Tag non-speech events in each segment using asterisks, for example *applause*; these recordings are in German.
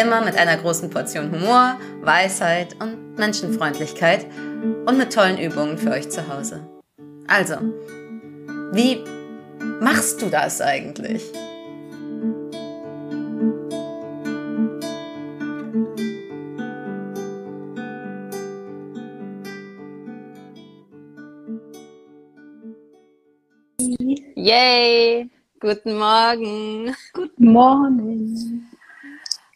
Immer mit einer großen Portion Humor, Weisheit und Menschenfreundlichkeit und mit tollen Übungen für euch zu Hause. Also, wie machst du das eigentlich? Yay! Guten Morgen. Guten Morgen.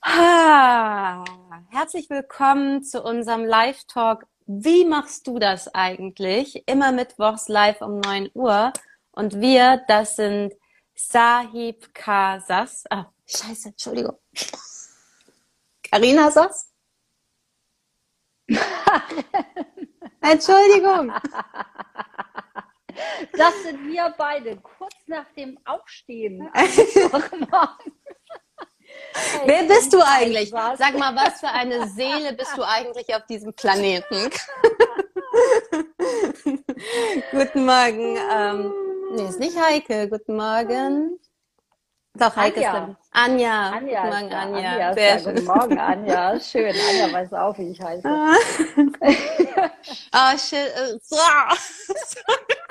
Ha, herzlich willkommen zu unserem Live-Talk. Wie machst du das eigentlich? Immer mittwochs live um 9 Uhr. Und wir, das sind Sahib K. Sass. Ah, scheiße, Entschuldigung. Karina Sass? *laughs* Entschuldigung. Das sind wir beide, kurz nach dem Aufstehen. *laughs* Wer bist du eigentlich? Sag mal, was für eine Seele bist du eigentlich auf diesem Planeten? *laughs* Guten Morgen. Ähm, nee, ist nicht Heike. Guten Morgen. Doch, Heike Anja. ist Anja. Anja. Guten Morgen. Anja. Anja Sehr schön. Guten Morgen, Anja. Schön. Anja weiß auch, wie ich heiße. Ah, *laughs* shit. äh, so. *laughs*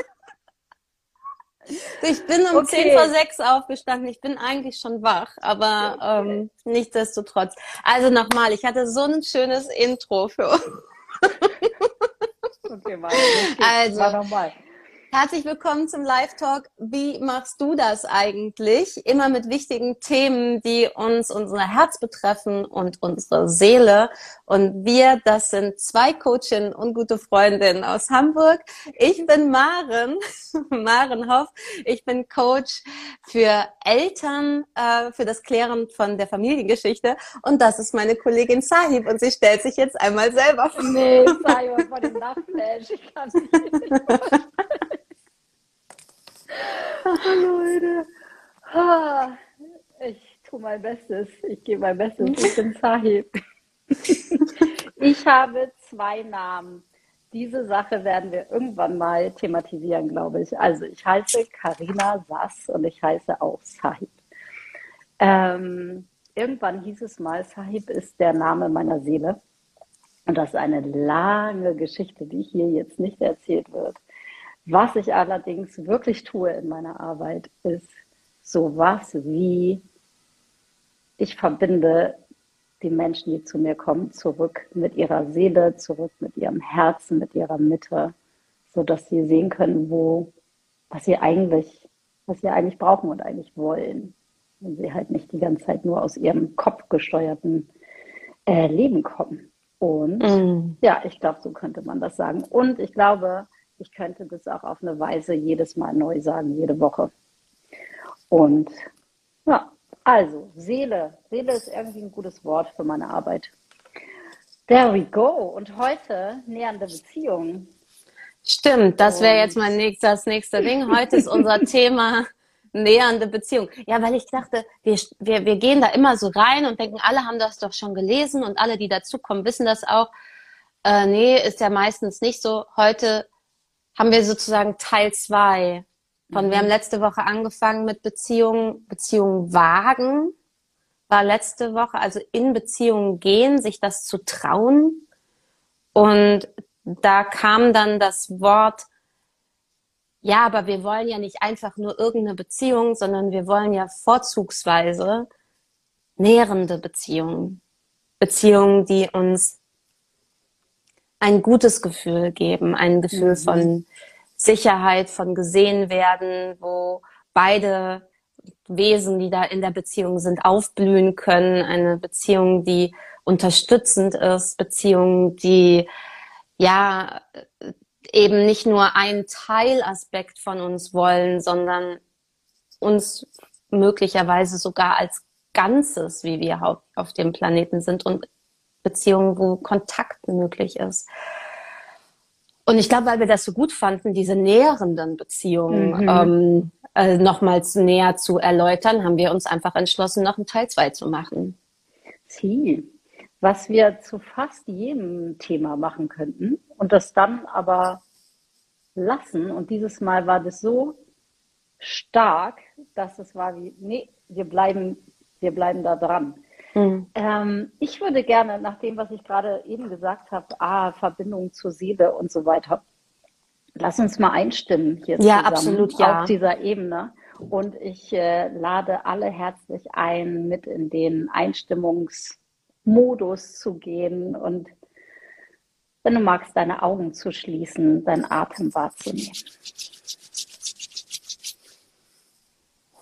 Ich bin um Okay. 10 vor 6 aufgestanden. Ich bin eigentlich schon wach, aber ähm, nichtsdestotrotz. Also nochmal, ich hatte so ein schönes Intro für uns. Okay, warte. geht's. Also. Mach nochmal. Herzlich willkommen zum Live-Talk. Wie machst du das eigentlich? Immer mit wichtigen Themen, die uns unser Herz betreffen und unsere Seele. Und wir, das sind zwei Coachinnen und gute Freundinnen aus Hamburg. Ich bin Maren, *laughs* Maren Hoff. Ich bin Coach für Eltern, äh, für das Klären von der Familiengeschichte. Und das ist meine Kollegin Sahib. Und sie stellt sich jetzt einmal selber vor. Nee, mal vor dem Nachtflash. Ich kann nicht. *laughs* *laughs* Leute. Ich tue mein Bestes. Ich gebe mein Bestes. Ich bin *laughs* Sahib. Ich habe zwei Namen. Diese Sache werden wir irgendwann mal thematisieren, glaube ich. Also ich heiße Karina Sass und ich heiße auch Sahib. Ähm, irgendwann hieß es mal, Sahib ist der Name meiner Seele. Und das ist eine lange Geschichte, die hier jetzt nicht erzählt wird. Was ich allerdings wirklich tue in meiner Arbeit, ist sowas wie, ich verbinde die Menschen, die zu mir kommen, zurück mit ihrer Seele, zurück mit ihrem Herzen, mit ihrer Mitte, so dass sie sehen können, wo, was sie eigentlich, was sie eigentlich brauchen und eigentlich wollen. Wenn sie halt nicht die ganze Zeit nur aus ihrem Kopf gesteuerten äh, Leben kommen. Und Mm. ja, ich glaube, so könnte man das sagen. Und ich glaube, ich könnte das auch auf eine Weise jedes Mal neu sagen, jede Woche. Und ja, also Seele. Seele ist irgendwie ein gutes Wort für meine Arbeit. There we go. Und heute nähernde Beziehungen. Stimmt, das wäre jetzt mein nächster, das nächste Ding. Heute ist unser *laughs* Thema nähernde Beziehung. Ja, weil ich dachte, wir, wir, wir gehen da immer so rein und denken, alle haben das doch schon gelesen und alle, die dazukommen, wissen das auch. Äh, nee, ist ja meistens nicht so. Heute haben wir sozusagen Teil zwei von, wir haben letzte Woche angefangen mit Beziehungen, Beziehungen wagen, war letzte Woche, also in Beziehungen gehen, sich das zu trauen. Und da kam dann das Wort, ja, aber wir wollen ja nicht einfach nur irgendeine Beziehung, sondern wir wollen ja vorzugsweise nährende Beziehungen. Beziehungen, die uns ein gutes Gefühl geben, ein Gefühl Mhm. von Sicherheit, von gesehen werden, wo beide Wesen, die da in der Beziehung sind, aufblühen können. Eine Beziehung, die unterstützend ist, Beziehung, die ja eben nicht nur einen Teilaspekt von uns wollen, sondern uns möglicherweise sogar als Ganzes, wie wir auf, auf dem Planeten sind und Beziehungen, wo Kontakt möglich ist. Und ich glaube, weil wir das so gut fanden, diese näherenden Beziehungen mhm. ähm, äh, nochmals näher zu erläutern, haben wir uns einfach entschlossen, noch einen Teil 2 zu machen. Sie, was wir zu fast jedem Thema machen könnten und das dann aber lassen. Und dieses Mal war das so stark, dass es war wie, nee, wir bleiben, wir bleiben da dran. Mhm. Ähm, ich würde gerne, nach dem, was ich gerade eben gesagt habe, ah, Verbindung zur Seele und so weiter, lass uns mal einstimmen hier ja, absolut, ja. auf dieser Ebene. Und ich äh, lade alle herzlich ein, mit in den Einstimmungsmodus zu gehen und wenn du magst, deine Augen zu schließen, deinen Atem wahrzunehmen.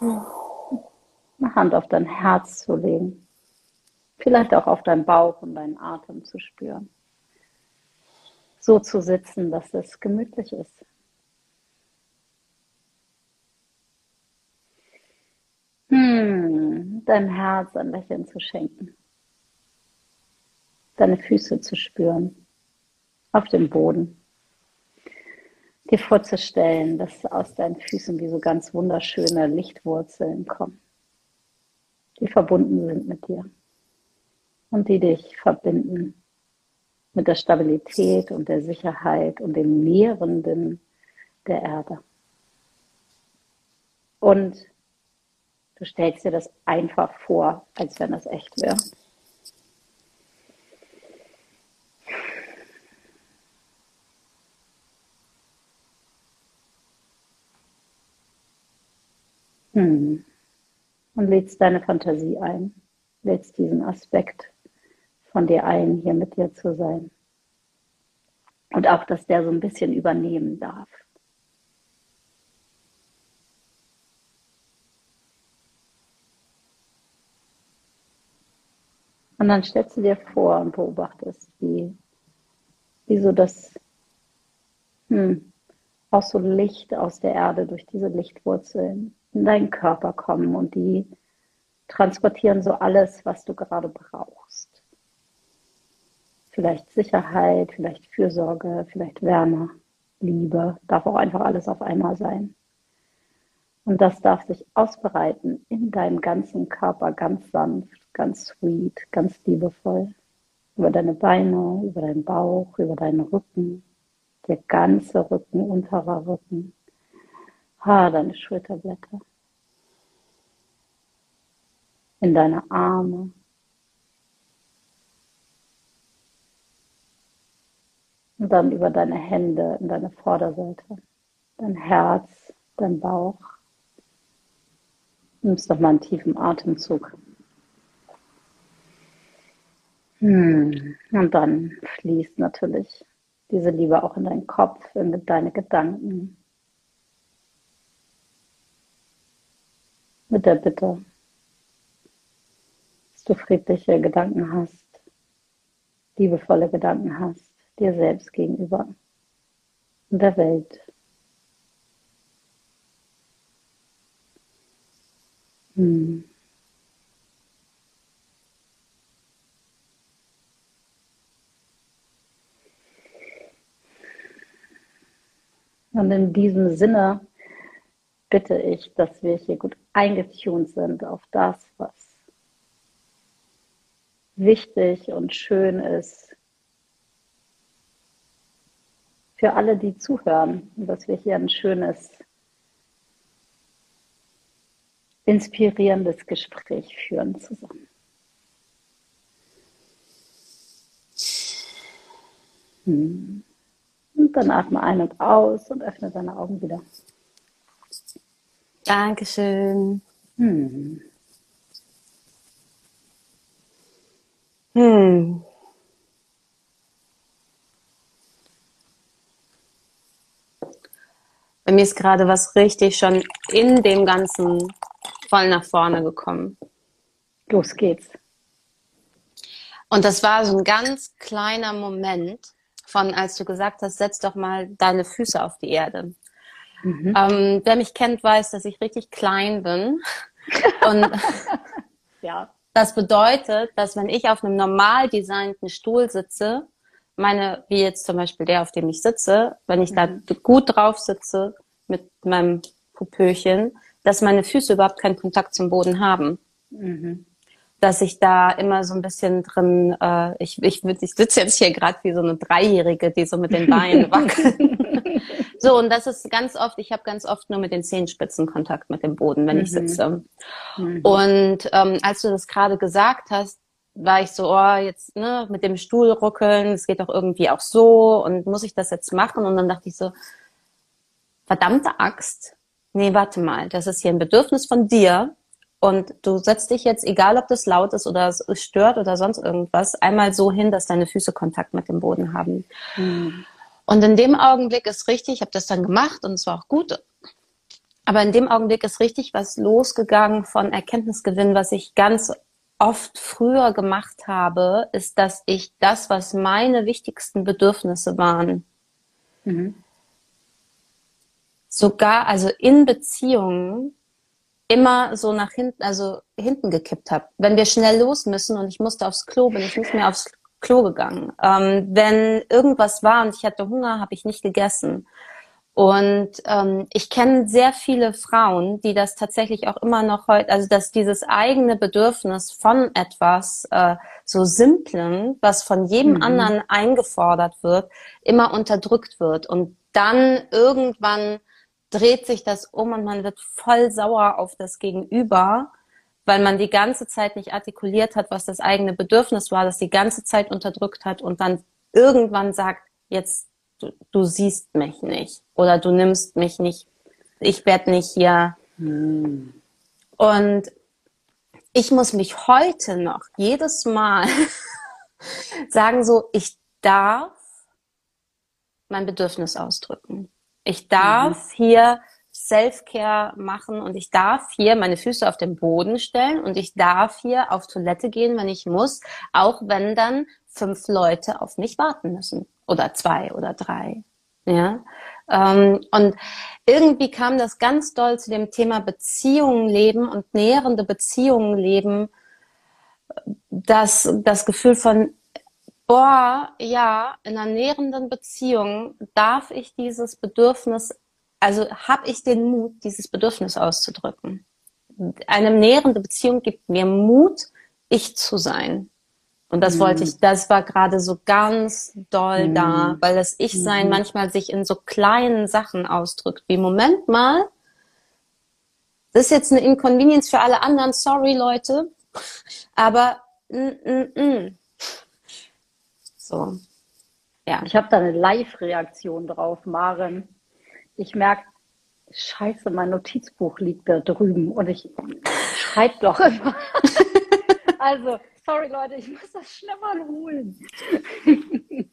Eine Hand auf dein Herz zu legen. Vielleicht auch auf deinen Bauch und deinen Atem zu spüren. So zu sitzen, dass es gemütlich ist. Hm, deinem Herz ein Lächeln zu schenken. Deine Füße zu spüren. Auf dem Boden. Dir vorzustellen, dass aus deinen Füßen wie so ganz wunderschöne Lichtwurzeln kommen, die verbunden sind mit dir und die dich verbinden mit der Stabilität und der Sicherheit und dem Nährenden der Erde. Und du stellst dir das einfach vor, als wenn das echt wäre. Hm. Und lädst deine Fantasie ein, lädst diesen Aspekt von dir ein, hier mit dir zu sein. Und auch, dass der so ein bisschen übernehmen darf. Und dann stellst du dir vor und beobachtest, wie, wie so das, hm, auch so Licht aus der Erde durch diese Lichtwurzeln in deinen Körper kommen und die transportieren so alles, was du gerade brauchst vielleicht Sicherheit, vielleicht Fürsorge, vielleicht Wärme, Liebe, darf auch einfach alles auf einmal sein. Und das darf sich ausbreiten in deinem ganzen Körper ganz sanft, ganz sweet, ganz liebevoll. Über deine Beine, über deinen Bauch, über deinen Rücken, der ganze Rücken, unterer Rücken, ha, deine Schulterblätter, in deine Arme, Und dann über deine Hände in deine Vorderseite, dein Herz, dein Bauch. Nimmst doch mal einen tiefen Atemzug. Hm. Und dann fließt natürlich diese Liebe auch in deinen Kopf, in deine Gedanken. Mit der Bitte, dass du friedliche Gedanken hast, liebevolle Gedanken hast dir selbst gegenüber und der Welt. Hm. Und in diesem Sinne bitte ich, dass wir hier gut eingetunt sind auf das, was wichtig und schön ist für alle, die zuhören und dass wir hier ein schönes, inspirierendes Gespräch führen zusammen. Hm. Und dann atme ein und aus und öffne deine Augen wieder. Dankeschön. Hm. Hm. Bei mir ist gerade was richtig schon in dem Ganzen voll nach vorne gekommen. Los geht's. Und das war so ein ganz kleiner Moment von, als du gesagt hast, setz doch mal deine Füße auf die Erde. Mhm. Ähm, wer mich kennt, weiß, dass ich richtig klein bin. *laughs* Und ja. Das bedeutet, dass wenn ich auf einem normal designten Stuhl sitze, meine, wie jetzt zum Beispiel der, auf dem ich sitze, wenn ich mhm. da gut drauf sitze mit meinem Pupöchen, dass meine Füße überhaupt keinen Kontakt zum Boden haben. Mhm. Dass ich da immer so ein bisschen drin, äh, ich, ich, ich sitze jetzt hier gerade wie so eine Dreijährige, die so mit den Beinen *laughs* wackelt. so, und das ist ganz oft, ich habe ganz oft nur mit den Zehenspitzen Kontakt mit dem Boden, wenn mhm. ich sitze. Mhm. Und ähm, als du das gerade gesagt hast, war ich so, oh, jetzt ne, mit dem Stuhl ruckeln, es geht doch irgendwie auch so und muss ich das jetzt machen? Und dann dachte ich so, verdammte Axt, nee, warte mal, das ist hier ein Bedürfnis von dir und du setzt dich jetzt, egal ob das laut ist oder es stört oder sonst irgendwas, einmal so hin, dass deine Füße Kontakt mit dem Boden haben. Mhm. Und in dem Augenblick ist richtig, ich habe das dann gemacht und es war auch gut. Aber in dem Augenblick ist richtig was losgegangen von Erkenntnisgewinn, was ich ganz oft früher gemacht habe, ist, dass ich das, was meine wichtigsten Bedürfnisse waren, mhm. sogar, also in Beziehungen, immer so nach hinten, also hinten gekippt habe. Wenn wir schnell los müssen und ich musste aufs Klo, bin ich nicht mehr aufs Klo gegangen. Ähm, wenn irgendwas war und ich hatte Hunger, habe ich nicht gegessen. Und ähm, ich kenne sehr viele Frauen, die das tatsächlich auch immer noch heute, also dass dieses eigene Bedürfnis von etwas äh, so simplen, was von jedem mhm. anderen eingefordert wird, immer unterdrückt wird. Und dann irgendwann dreht sich das um und man wird voll sauer auf das Gegenüber, weil man die ganze Zeit nicht artikuliert hat, was das eigene Bedürfnis war, das die ganze Zeit unterdrückt hat und dann irgendwann sagt, jetzt du, du siehst mich nicht oder du nimmst mich nicht, ich werde nicht hier. Hm. Und ich muss mich heute noch jedes Mal *laughs* sagen so, ich darf mein Bedürfnis ausdrücken. Ich darf mhm. hier Self-Care machen und ich darf hier meine Füße auf den Boden stellen und ich darf hier auf Toilette gehen, wenn ich muss, auch wenn dann fünf Leute auf mich warten müssen oder zwei oder drei. Ja. Ähm, und irgendwie kam das ganz doll zu dem Thema Beziehungen leben und nährende Beziehungen leben, dass das Gefühl von, boah, ja, in einer nährenden Beziehung darf ich dieses Bedürfnis, also habe ich den Mut, dieses Bedürfnis auszudrücken. Eine nährende Beziehung gibt mir Mut, ich zu sein. Und das mhm. wollte ich, das war gerade so ganz doll mhm. da, weil das Ich-Sein mhm. manchmal sich in so kleinen Sachen ausdrückt, wie Moment mal, das ist jetzt eine Inconvenience für alle anderen, sorry Leute, aber mm, mm, mm. so. Ja. Ich habe da eine Live-Reaktion drauf, Maren. Ich merke, scheiße, mein Notizbuch liegt da drüben und ich schreibe doch immer. *laughs* also, Sorry, Leute, ich muss das schnell mal holen.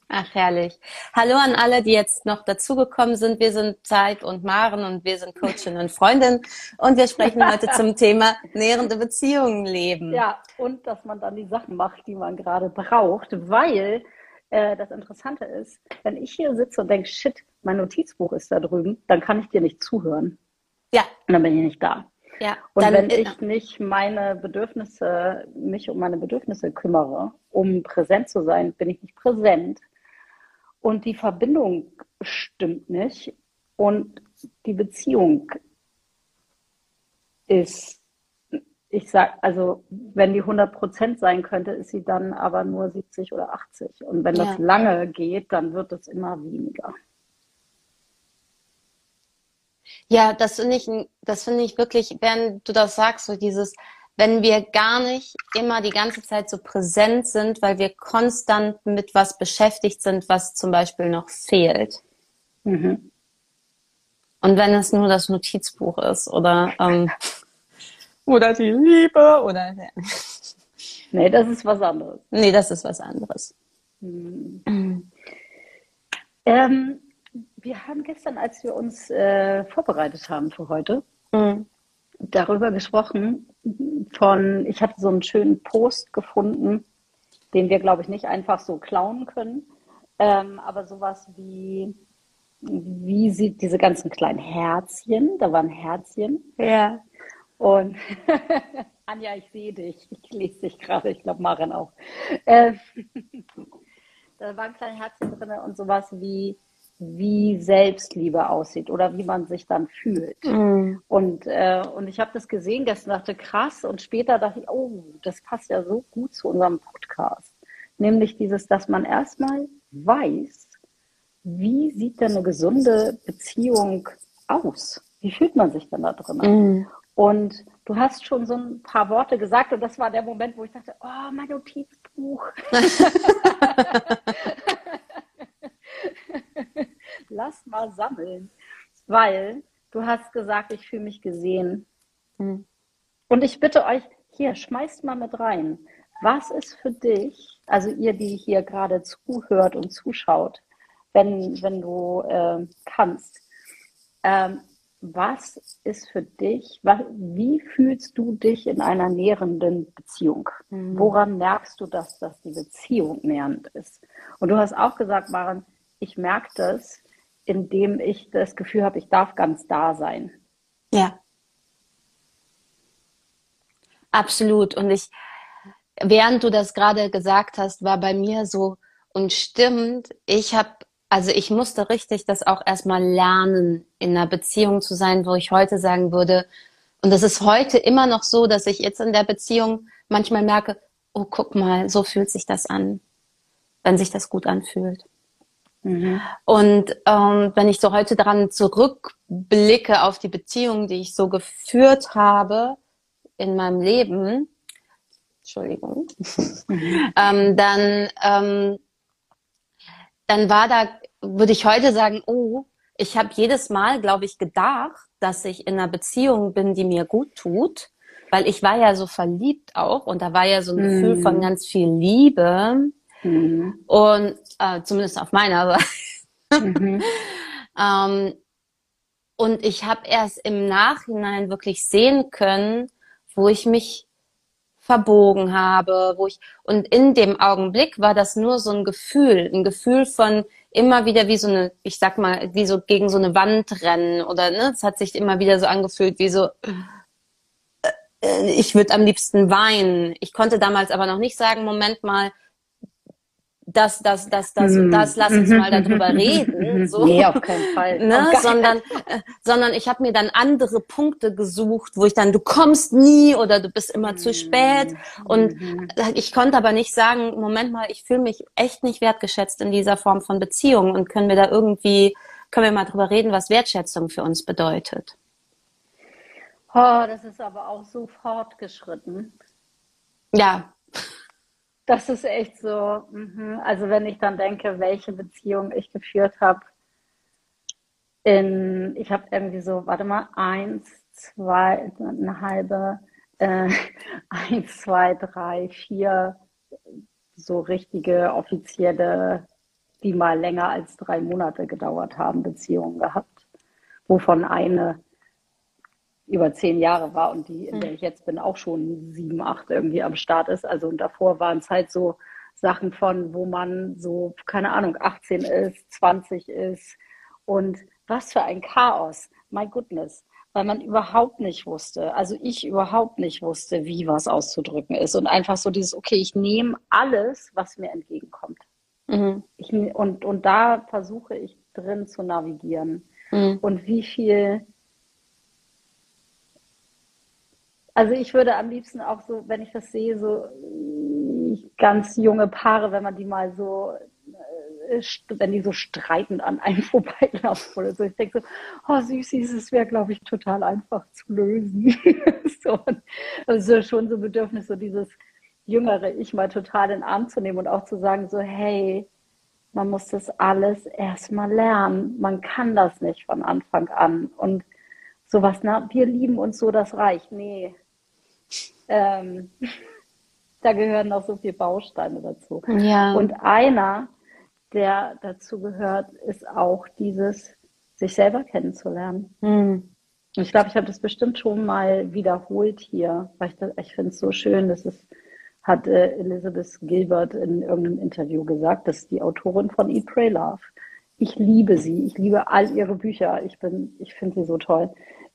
Ach, herrlich. Hallo an alle, die jetzt noch dazugekommen sind. Wir sind Zeit und Maren und wir sind Coachin und Freundin und wir sprechen heute zum *laughs* Thema nährende Beziehungen leben. Ja, und dass man dann die Sachen macht, die man gerade braucht, weil äh, das Interessante ist, wenn ich hier sitze und denke, shit, mein Notizbuch ist da drüben, dann kann ich dir nicht zuhören. Ja. Und dann bin ich nicht da. Ja, und dann, wenn ich nicht meine Bedürfnisse, mich um meine Bedürfnisse kümmere, um präsent zu sein, bin ich nicht präsent. Und die Verbindung stimmt nicht. Und die Beziehung ist, ich sag, also wenn die 100 Prozent sein könnte, ist sie dann aber nur 70 oder 80. Und wenn ja. das lange geht, dann wird es immer weniger. Ja, das finde ich, das finde ich wirklich, wenn du das sagst, so dieses, wenn wir gar nicht immer die ganze Zeit so präsent sind, weil wir konstant mit was beschäftigt sind, was zum Beispiel noch fehlt. Mhm. Und wenn es nur das Notizbuch ist oder ähm, *laughs* oder die Liebe oder *laughs* nee, das ist was anderes. Nee, das ist was anderes. Mhm. Ähm, wir haben gestern, als wir uns äh, vorbereitet haben für heute, mhm. darüber gesprochen, von, ich hatte so einen schönen Post gefunden, den wir, glaube ich, nicht einfach so klauen können, ähm, aber sowas wie, wie sieht diese ganzen kleinen Herzchen, da waren Herzchen. Ja. Und *laughs* Anja, ich sehe dich. Ich lese dich gerade. Ich glaube, Maren auch. Äh, *laughs* da war ein kleines Herzchen drin und sowas wie, wie Selbstliebe aussieht oder wie man sich dann fühlt. Mhm. Und, äh, und ich habe das gesehen gestern, dachte krass. Und später dachte ich, oh, das passt ja so gut zu unserem Podcast. Nämlich dieses, dass man erstmal weiß, wie sieht denn eine gesunde Beziehung aus? Wie fühlt man sich denn da drin? Mhm. Und du hast schon so ein paar Worte gesagt und das war der Moment, wo ich dachte, oh, mein Notizbuch. *laughs* *laughs* Lass mal sammeln, weil du hast gesagt, ich fühle mich gesehen. Mhm. Und ich bitte euch, hier, schmeißt mal mit rein. Was ist für dich, also ihr, die hier gerade zuhört und zuschaut, wenn, wenn du äh, kannst, ähm, was ist für dich, was, wie fühlst du dich in einer nährenden Beziehung? Mhm. Woran merkst du, dass, dass die Beziehung nährend ist? Und du hast auch gesagt, Maren, ich merke das, indem ich das Gefühl habe, ich darf ganz da sein. Ja. Absolut. Und ich, während du das gerade gesagt hast, war bei mir so, und stimmt, ich habe also ich musste richtig das auch erstmal lernen, in einer Beziehung zu sein, wo ich heute sagen würde, und das ist heute immer noch so, dass ich jetzt in der Beziehung manchmal merke, oh, guck mal, so fühlt sich das an, wenn sich das gut anfühlt. Mhm. Und ähm, wenn ich so heute daran zurückblicke auf die Beziehung, die ich so geführt habe in meinem Leben, Entschuldigung, mhm. *laughs* ähm, dann ähm, dann war da, würde ich heute sagen, oh, ich habe jedes Mal, glaube ich, gedacht, dass ich in einer Beziehung bin, die mir gut tut, weil ich war ja so verliebt auch und da war ja so ein mhm. Gefühl von ganz viel Liebe mhm. und äh, zumindest auf meiner Seite. Mhm. *laughs* ähm, und ich habe erst im Nachhinein wirklich sehen können, wo ich mich verbogen habe, wo ich und in dem Augenblick war das nur so ein Gefühl, ein Gefühl von immer wieder wie so eine, ich sag mal, wie so gegen so eine Wand rennen oder ne, es hat sich immer wieder so angefühlt wie so äh, ich würde am liebsten weinen. Ich konnte damals aber noch nicht sagen, Moment mal, das, das, das, das und das, lass uns mal darüber reden. *laughs* So. Nee, auf keinen Fall. Ne? sondern, äh, sondern ich habe mir dann andere Punkte gesucht, wo ich dann, du kommst nie oder du bist immer zu spät. Und mhm. ich konnte aber nicht sagen, Moment mal, ich fühle mich echt nicht wertgeschätzt in dieser Form von Beziehung und können wir da irgendwie, können wir mal drüber reden, was Wertschätzung für uns bedeutet. Oh, das ist aber auch so fortgeschritten. Ja, das ist echt so. Mhm. Also wenn ich dann denke, welche Beziehung ich geführt habe, in, ich habe irgendwie so, warte mal, eins, zwei, eine halbe, äh, *laughs* eins, zwei, drei, vier so richtige offizielle, die mal länger als drei Monate gedauert haben, Beziehungen gehabt, wovon eine über zehn Jahre war und die, in der ich jetzt bin, auch schon sieben, acht irgendwie am Start ist. Also und davor waren es halt so Sachen von, wo man so, keine Ahnung, 18 ist, 20 ist und was für ein Chaos. My goodness. Weil man überhaupt nicht wusste, also ich überhaupt nicht wusste, wie was auszudrücken ist. Und einfach so dieses, okay, ich nehme alles, was mir entgegenkommt. Mhm. Ich, und, und da versuche ich drin zu navigieren. Mhm. Und wie viel Also ich würde am liebsten auch so, wenn ich das sehe, so äh, ganz junge Paare, wenn man die mal so, äh, wenn die so streitend an einem *laughs* vorbeilaufen oder so. Ich denke so, oh Süßis, es wäre, glaube ich, total einfach zu lösen. *laughs* so, also schon so Bedürfnis, so dieses jüngere Ich mal total in den Arm zu nehmen und auch zu sagen, so, hey, man muss das alles erstmal lernen. Man kann das nicht von Anfang an. Und sowas, na, wir lieben uns so, das reicht. Nee, ähm, *laughs* da gehören noch so viele Bausteine dazu. Ja. Und einer, der dazu gehört, ist auch dieses, sich selber kennenzulernen. Mhm. Ich glaube, ich habe das bestimmt schon mal wiederholt hier, weil ich, ich finde es so schön, dass es hat äh, Elizabeth Gilbert in irgendeinem Interview gesagt, das ist die Autorin von Eat, Pray, Love. Ich liebe sie, ich liebe all ihre Bücher, ich bin, ich finde sie so toll.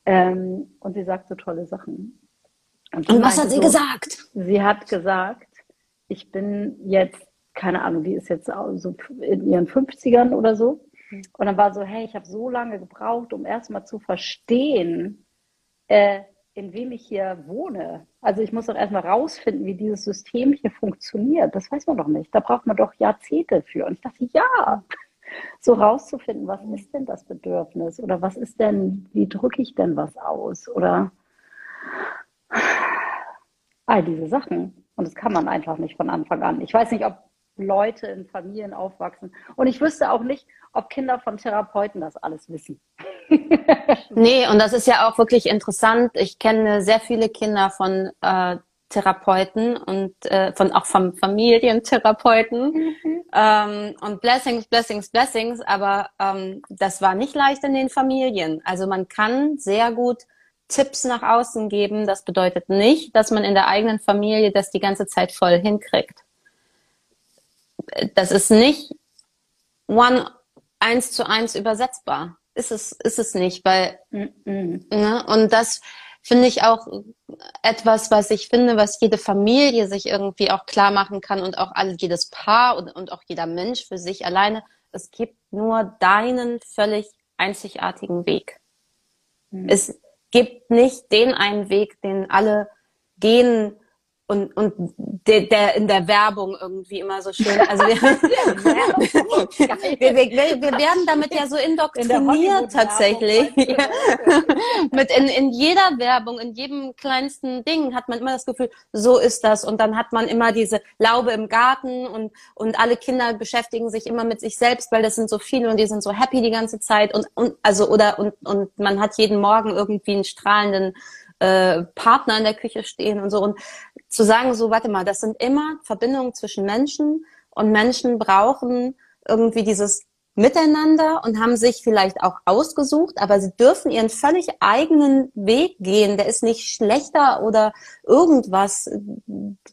Ähm, und sie sagt so tolle Sachen. Und, und was hat sie so, gesagt? Sie hat gesagt, ich bin jetzt, keine Ahnung, die ist jetzt so in ihren 50ern oder so. Mhm. Und dann war so, hey, ich habe so lange gebraucht, um erstmal zu verstehen, äh, in wem ich hier wohne. Also ich muss doch erstmal rausfinden, wie dieses System hier funktioniert. Das weiß man doch nicht. Da braucht man doch Jahrzehnte für. Und ich dachte, ja, so rauszufinden, was ist denn das Bedürfnis? Oder was ist denn, wie drücke ich denn was aus? Oder all diese Sachen. Und das kann man einfach nicht von Anfang an. Ich weiß nicht, ob Leute in Familien aufwachsen. Und ich wüsste auch nicht, ob Kinder von Therapeuten das alles wissen. *laughs* nee, und das ist ja auch wirklich interessant. Ich kenne sehr viele Kinder von äh, Therapeuten und äh, von auch von Familientherapeuten mhm. ähm, und Blessings, Blessings, Blessings, aber ähm, das war nicht leicht in den Familien. Also man kann sehr gut Tipps nach außen geben. Das bedeutet nicht, dass man in der eigenen Familie das die ganze Zeit voll hinkriegt. Das ist nicht one eins zu eins übersetzbar. Ist es, ist es nicht, weil. Ne? und das finde ich auch etwas, was ich finde, was jede Familie sich irgendwie auch klar machen kann und auch alle, jedes Paar und, und auch jeder Mensch für sich alleine. Es gibt nur deinen völlig einzigartigen Weg. Mhm. Es gibt nicht den einen Weg, den alle gehen und, und der, der in der Werbung irgendwie immer so schön. Also wir, *laughs* *laughs* wir, wir, wir, werden damit ja so indoktriniert tatsächlich. *laughs* Mit in, in jeder Werbung, in jedem kleinsten Ding hat man immer das Gefühl, so ist das. Und dann hat man immer diese Laube im Garten und, und alle Kinder beschäftigen sich immer mit sich selbst, weil das sind so viele und die sind so happy die ganze Zeit. Und, und also oder und, und man hat jeden Morgen irgendwie einen strahlenden äh, Partner in der Küche stehen und so. Und zu sagen, so, warte mal, das sind immer Verbindungen zwischen Menschen und Menschen brauchen irgendwie dieses Miteinander und haben sich vielleicht auch ausgesucht, aber sie dürfen ihren völlig eigenen Weg gehen. Der ist nicht schlechter oder irgendwas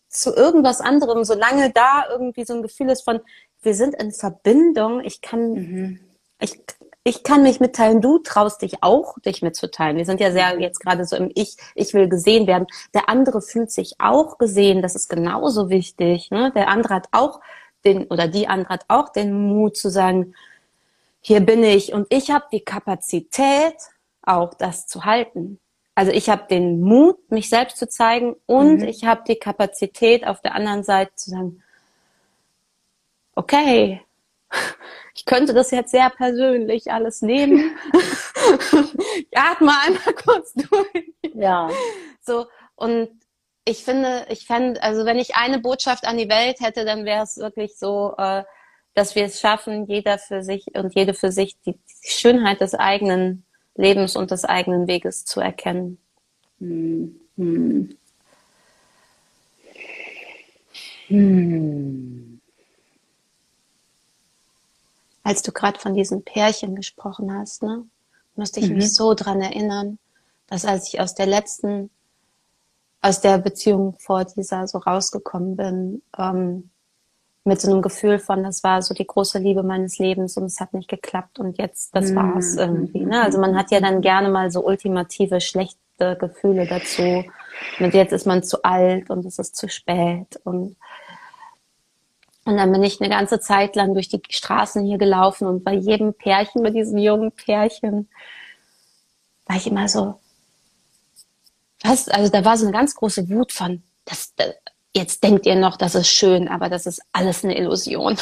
zu irgendwas anderem, solange da irgendwie so ein Gefühl ist von, wir sind in Verbindung. Ich kann, mhm. ich ich kann mich mitteilen, du traust dich auch, dich mitzuteilen. Wir sind ja sehr mhm. jetzt gerade so im Ich, ich will gesehen werden. Der andere fühlt sich auch gesehen, das ist genauso wichtig. Ne? Der andere hat auch den, oder die andere hat auch den Mut zu sagen, hier bin ich und ich habe die Kapazität, auch das zu halten. Also ich habe den Mut, mich selbst zu zeigen und mhm. ich habe die Kapazität auf der anderen Seite zu sagen, okay, ich könnte das jetzt sehr persönlich alles nehmen. *laughs* ich atme einmal kurz durch. Ja. So, und ich finde, ich fände, also wenn ich eine Botschaft an die Welt hätte, dann wäre es wirklich so, äh, dass wir es schaffen, jeder für sich und jede für sich die, die Schönheit des eigenen Lebens und des eigenen Weges zu erkennen. Hm. Hm. Hm als du gerade von diesen Pärchen gesprochen hast, ne, musste ich mhm. mich so dran erinnern, dass als ich aus der letzten, aus der Beziehung vor dieser so rausgekommen bin, ähm, mit so einem Gefühl von, das war so die große Liebe meines Lebens und es hat nicht geklappt und jetzt, das mhm. war's irgendwie. Ne? Also man hat ja dann gerne mal so ultimative schlechte Gefühle dazu. Mit jetzt ist man zu alt und es ist zu spät und und dann bin ich eine ganze Zeit lang durch die Straßen hier gelaufen und bei jedem Pärchen, bei diesen jungen Pärchen, war ich immer so, was? Also da war so eine ganz große Wut von, das, das jetzt denkt ihr noch, das ist schön, aber das ist alles eine Illusion.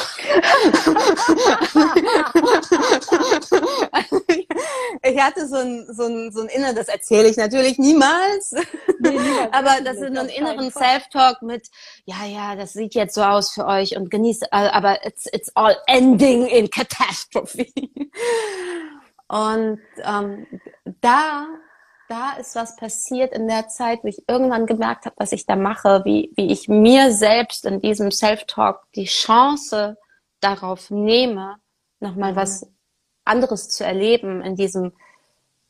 ich hatte so ein, so ein, so ein inneres, das erzähle ich natürlich niemals, nee, niemals aber das ist so ein inneren Self-Talk mit, ja, ja, das sieht jetzt so aus für euch und genießt, äh, aber it's, it's all ending in catastrophe. *laughs* Und ähm, da da ist was passiert in der Zeit, wo ich irgendwann gemerkt habe, was ich da mache, wie, wie ich mir selbst in diesem Self-Talk die Chance darauf nehme, nochmal was anderes zu erleben in diesem,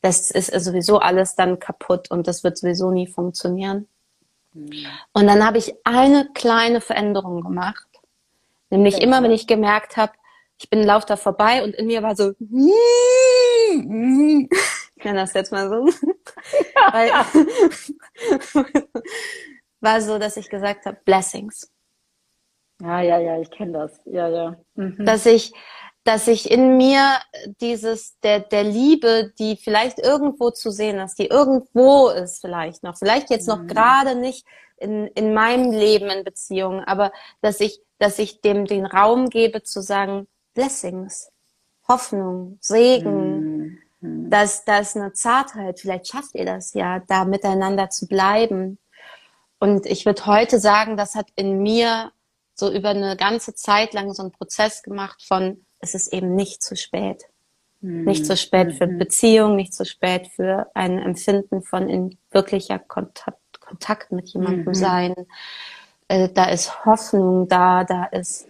das ist sowieso alles dann kaputt und das wird sowieso nie funktionieren. Mhm. Und dann habe ich eine kleine Veränderung gemacht. Nämlich immer, wenn ich gemerkt habe, ich bin lauf da vorbei und in mir war so, *laughs* *laughs* Ich nenne das jetzt mal so. *laughs* Weil, *laughs* war so, dass ich gesagt habe, Blessings. Ja, ja, ja, ich kenne das. Ja, ja. Mhm. Dass ich, dass ich in mir dieses, der, der Liebe, die vielleicht irgendwo zu sehen ist, die irgendwo ist vielleicht noch, vielleicht jetzt noch mhm. gerade nicht in, in meinem Leben in Beziehungen, aber dass ich, dass ich dem den Raum gebe zu sagen, Blessings, Hoffnung, Segen, mhm. Dass das eine Zartheit, vielleicht schafft ihr das ja, da miteinander zu bleiben. Und ich würde heute sagen, das hat in mir so über eine ganze Zeit lang so einen Prozess gemacht von, es ist eben nicht zu spät. Mhm. Nicht zu spät für mhm. Beziehung, nicht zu spät für ein Empfinden von in wirklicher Kontakt, Kontakt mit jemandem mhm. sein. Äh, da ist Hoffnung da, da ist,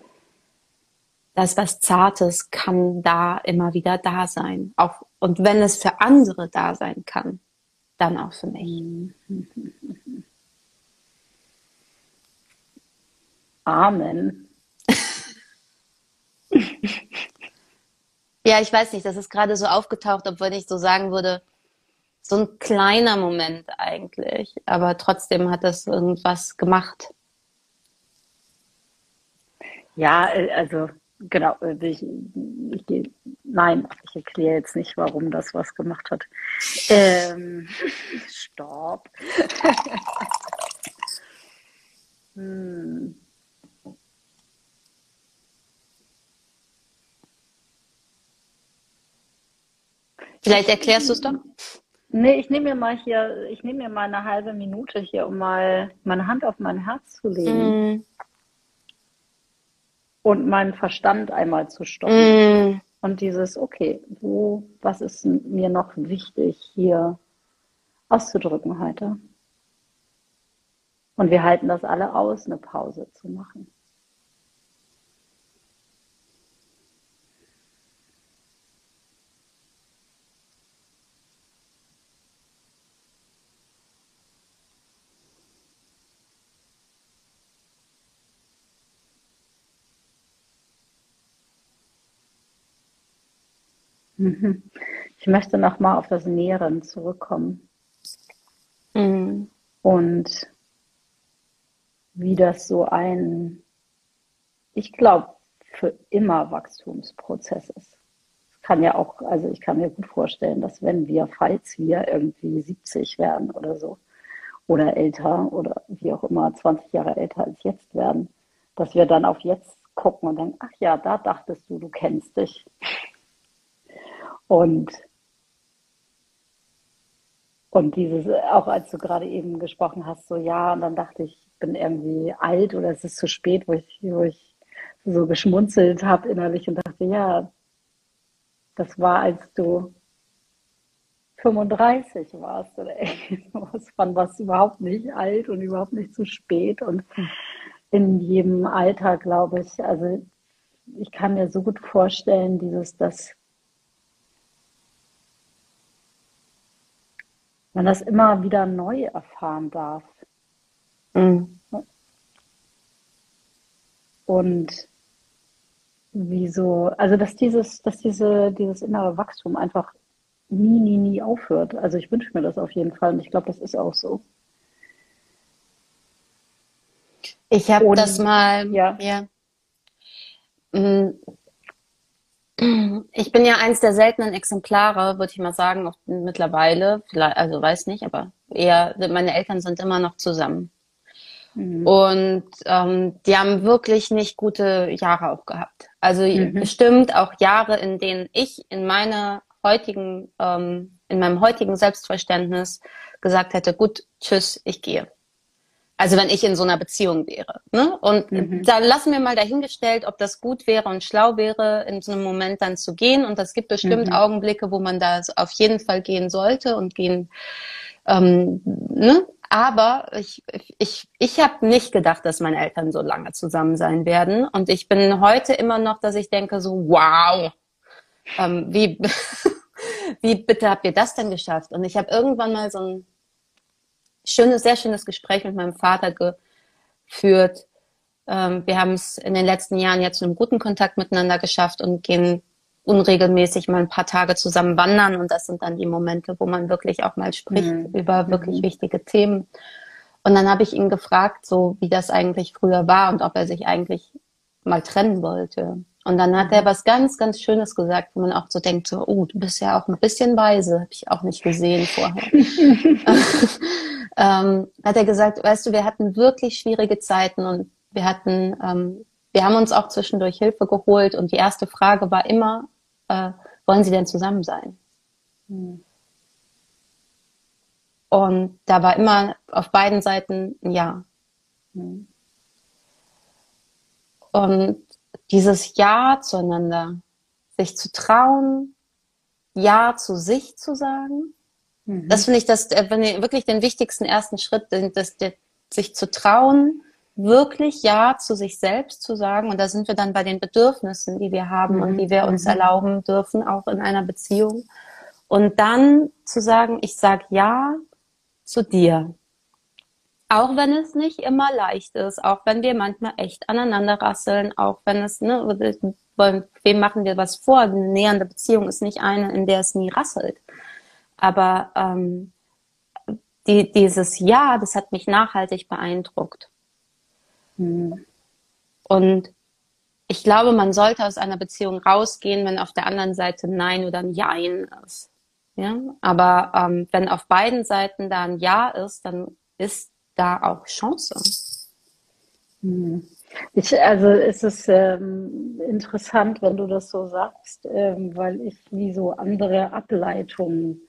da ist was Zartes, kann da immer wieder da sein. Auch, und wenn es für andere da sein kann, dann auch für mich. *laughs* Amen. ja, ich weiß nicht, das ist gerade so aufgetaucht, obwohl ich so sagen würde, so ein kleiner Moment eigentlich, aber trotzdem hat das irgendwas gemacht. Ja, äh, also genau, also ich, ich, nein, ich erkläre jetzt nicht, warum das was gemacht hat. Ähm, *laughs* stopp. *laughs* hm. Vielleicht erklärst du es doch. Nee, ich nehme mir mal hier, ich nehme mir mal eine halbe Minute hier, um mal meine Hand auf mein Herz zu legen. Mm. Und meinen Verstand einmal zu stoppen. Mm. Und dieses, okay, wo, was ist mir noch wichtig hier auszudrücken heute? Und wir halten das alle aus, eine Pause zu machen. Ich möchte nochmal auf das Nähren zurückkommen. Mhm. Und wie das so ein, ich glaube, für immer Wachstumsprozess ist. Kann ja auch, also ich kann mir gut vorstellen, dass wenn wir, falls wir irgendwie 70 werden oder so, oder älter oder wie auch immer, 20 Jahre älter als jetzt werden, dass wir dann auf jetzt gucken und denken, ach ja, da dachtest du, du kennst dich. Und, und dieses, auch als du gerade eben gesprochen hast, so ja, und dann dachte ich, ich bin irgendwie alt oder es ist zu spät, wo ich, wo ich so geschmunzelt habe innerlich und dachte, ja, das war, als du 35 warst oder *laughs* irgendwas, wann warst du überhaupt nicht alt und überhaupt nicht zu spät? Und in jedem Alter, glaube ich, also ich kann mir so gut vorstellen, dieses, dass man das immer wieder neu erfahren darf. Mhm. Und wieso, also dass dieses, dass diese, dieses innere Wachstum einfach nie, nie, nie aufhört. Also ich wünsche mir das auf jeden Fall und ich glaube, das ist auch so. Ich habe das mal, ja. ja. Ich bin ja eins der seltenen Exemplare, würde ich mal sagen, auch mittlerweile, also weiß nicht, aber eher, meine Eltern sind immer noch zusammen. Mhm. Und ähm, die haben wirklich nicht gute Jahre auch gehabt. Also mhm. bestimmt auch Jahre, in denen ich in meiner heutigen, ähm, in meinem heutigen Selbstverständnis gesagt hätte, gut, tschüss, ich gehe. Also wenn ich in so einer Beziehung wäre. Ne? Und mhm. da lassen wir mal dahingestellt, ob das gut wäre und schlau wäre, in so einem Moment dann zu gehen. Und es gibt bestimmt mhm. Augenblicke, wo man da auf jeden Fall gehen sollte und gehen. Ähm, ne? Aber ich, ich, ich habe nicht gedacht, dass meine Eltern so lange zusammen sein werden. Und ich bin heute immer noch, dass ich denke so, wow, ähm, wie, *laughs* wie bitte habt ihr das denn geschafft? Und ich habe irgendwann mal so ein schönes, sehr schönes Gespräch mit meinem Vater geführt. Ähm, wir haben es in den letzten Jahren jetzt einen guten Kontakt miteinander geschafft und gehen unregelmäßig mal ein paar Tage zusammen wandern und das sind dann die Momente, wo man wirklich auch mal spricht mhm. über wirklich mhm. wichtige Themen. Und dann habe ich ihn gefragt, so wie das eigentlich früher war und ob er sich eigentlich mal trennen wollte. Und dann hat er was ganz, ganz Schönes gesagt, wo man auch so denkt, so, oh, du bist ja auch ein bisschen weise, habe ich auch nicht gesehen vorher. *laughs* *laughs* ähm, hat er gesagt, weißt du, wir hatten wirklich schwierige Zeiten und wir hatten, ähm, wir haben uns auch zwischendurch Hilfe geholt und die erste Frage war immer, äh, wollen Sie denn zusammen sein? Mhm. Und da war immer auf beiden Seiten ein Ja. Mhm. Und dieses Ja zueinander, sich zu trauen, Ja zu sich zu sagen, mhm. das finde ich das, äh, wirklich den wichtigsten ersten Schritt, das, das, sich zu trauen, wirklich Ja zu sich selbst zu sagen. Und da sind wir dann bei den Bedürfnissen, die wir haben mhm. und die wir uns mhm. erlauben dürfen, auch in einer Beziehung. Und dann zu sagen, ich sag Ja zu dir. Auch wenn es nicht immer leicht ist, auch wenn wir manchmal echt aneinander rasseln, auch wenn es, ne, wem machen wir was vor? Eine nähernde Beziehung ist nicht eine, in der es nie rasselt. Aber ähm, die, dieses Ja, das hat mich nachhaltig beeindruckt. Mhm. Und ich glaube, man sollte aus einer Beziehung rausgehen, wenn auf der anderen Seite Nein oder ein Jein ist. Ja, aber ähm, wenn auf beiden Seiten da ein Ja ist, dann ist da auch Chance. Hm. Ich, also es ist ähm, interessant, wenn du das so sagst, ähm, weil ich wie so andere Ableitungen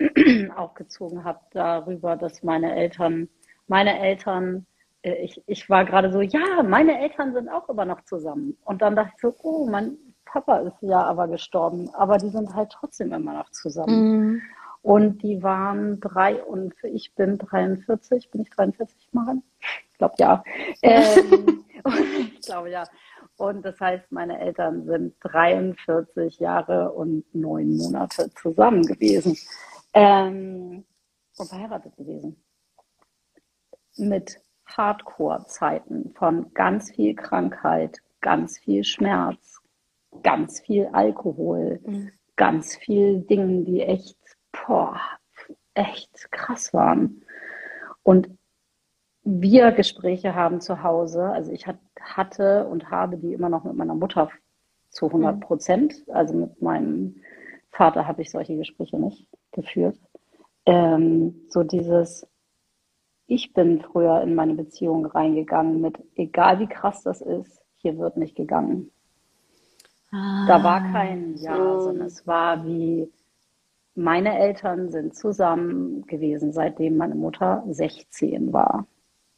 *clears throat* auch gezogen habe darüber, dass meine Eltern, meine Eltern, äh, ich, ich war gerade so, ja, meine Eltern sind auch immer noch zusammen. Und dann dachte ich so, oh, mein Papa ist ja aber gestorben, aber die sind halt trotzdem immer noch zusammen. Mhm. Und die waren drei und ich bin 43. Bin ich 43, Maren? Ich glaube ja. *laughs* Ähm, *laughs* ich glaube ja. Und das heißt, meine Eltern sind 43 Jahre und neun Monate zusammen gewesen. Ähm, und verheiratet gewesen. Mit Hardcore-Zeiten von ganz viel Krankheit, ganz viel Schmerz, ganz viel Alkohol, mhm. ganz viel Dingen, die echt boah, echt krass waren. Und wir Gespräche haben zu Hause, also ich hatte und habe die immer noch mit meiner Mutter zu 100 mhm. Prozent. Also mit meinem Vater habe ich solche Gespräche nicht geführt. Ähm, so dieses, ich bin früher in meine Beziehung reingegangen mit, egal wie krass das ist, hier wird nicht gegangen. Ah, da war kein Ja, so. sondern es war wie, meine Eltern sind zusammen gewesen, seitdem meine Mutter 16 war.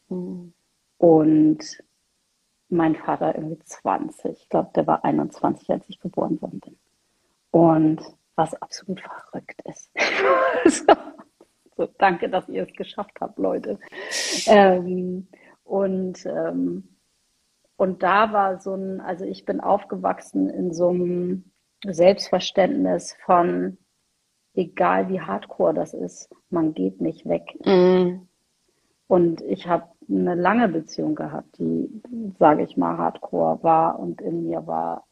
Mhm. Und mein Vater irgendwie 20. Ich glaube, der war 21, als ich geboren worden bin. Und was absolut verrückt ist. *laughs* so, danke, dass ihr es geschafft habt, Leute. Ähm, und, ähm, und da war so ein, also ich bin aufgewachsen in so einem Selbstverständnis von, egal wie hardcore das ist, man geht nicht weg. Mhm. Und ich habe eine lange Beziehung gehabt, die, sage ich mal, hardcore war und in mir war,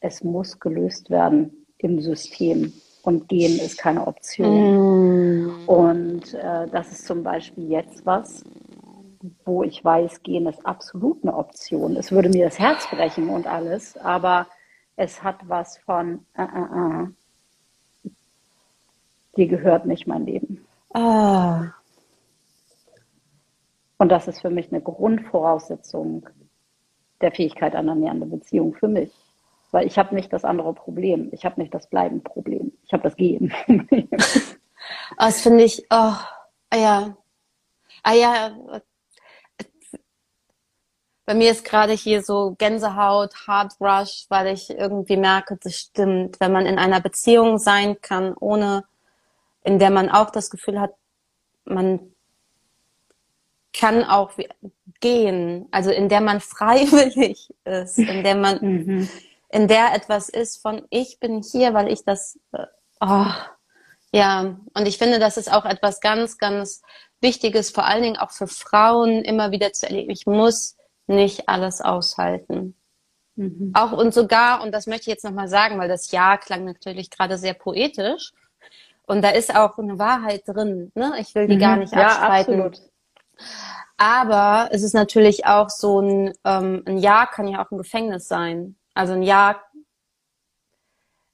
es muss gelöst werden im System und gehen ist keine Option. Mm. Und äh, das ist zum Beispiel jetzt was, wo ich weiß, gehen ist absolut eine Option. Es würde mir das Herz brechen und alles, aber es hat was von, äh, äh, äh dir gehört nicht mein Leben. Ah. Und das ist für mich eine Grundvoraussetzung der Fähigkeit einer nähernden Beziehung für mich. Weil ich habe nicht das andere Problem. Ich habe nicht das Bleiben-Problem. Ich habe das Gehen-Problem. *laughs* Das finde ich, oh, ja. Ah ja, bei mir ist gerade hier so Gänsehaut, Hard Rush, weil ich irgendwie merke, das stimmt. Wenn man in einer Beziehung sein kann, ohne in der man auch das Gefühl hat, man kann auch gehen, also in der man *laughs* freiwillig ist, in der man, mhm. In der etwas ist von ich bin hier, weil ich das, äh, oh, ja, und ich finde, das ist auch etwas ganz, ganz Wichtiges, vor allen Dingen auch für Frauen immer wieder zu erleben. Ich muss nicht alles aushalten. Mhm. Auch und sogar, und das möchte ich jetzt nochmal sagen, weil das Ja klang natürlich gerade sehr poetisch. Und da ist auch eine Wahrheit drin. Ne? Ich will die mhm. gar nicht abstreiten. Ja, absolut. Aber es ist natürlich auch so ein, ähm, ein Ja kann ja auch ein Gefängnis sein. Also ein Ja,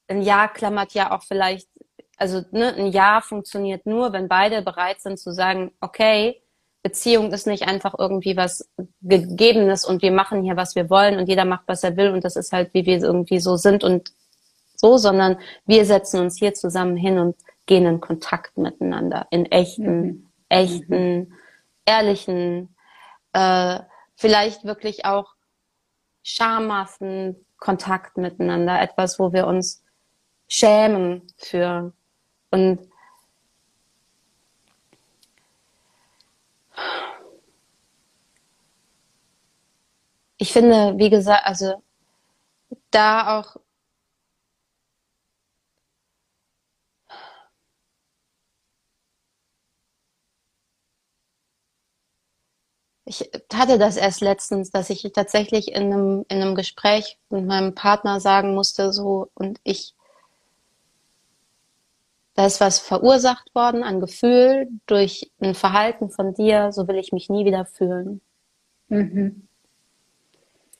ein Ja klammert ja auch vielleicht, also ne, ein Ja funktioniert nur, wenn beide bereit sind zu sagen, okay, Beziehung ist nicht einfach irgendwie was Gegebenes und wir machen hier, was wir wollen und jeder macht, was er will und das ist halt, wie wir irgendwie so sind und so, sondern wir setzen uns hier zusammen hin und gehen in Kontakt miteinander, in echten, mhm. echten, mhm. ehrlichen, äh, vielleicht wirklich auch schamhaften Kontakt miteinander, etwas, wo wir uns schämen für. Und ich finde, wie gesagt, also da auch ich hatte das erst letztens, dass ich tatsächlich in einem, in einem Gespräch mit meinem Partner sagen musste, so, und ich, da ist was verursacht worden an Gefühl durch ein Verhalten von dir, so will ich mich nie wieder fühlen. Mhm.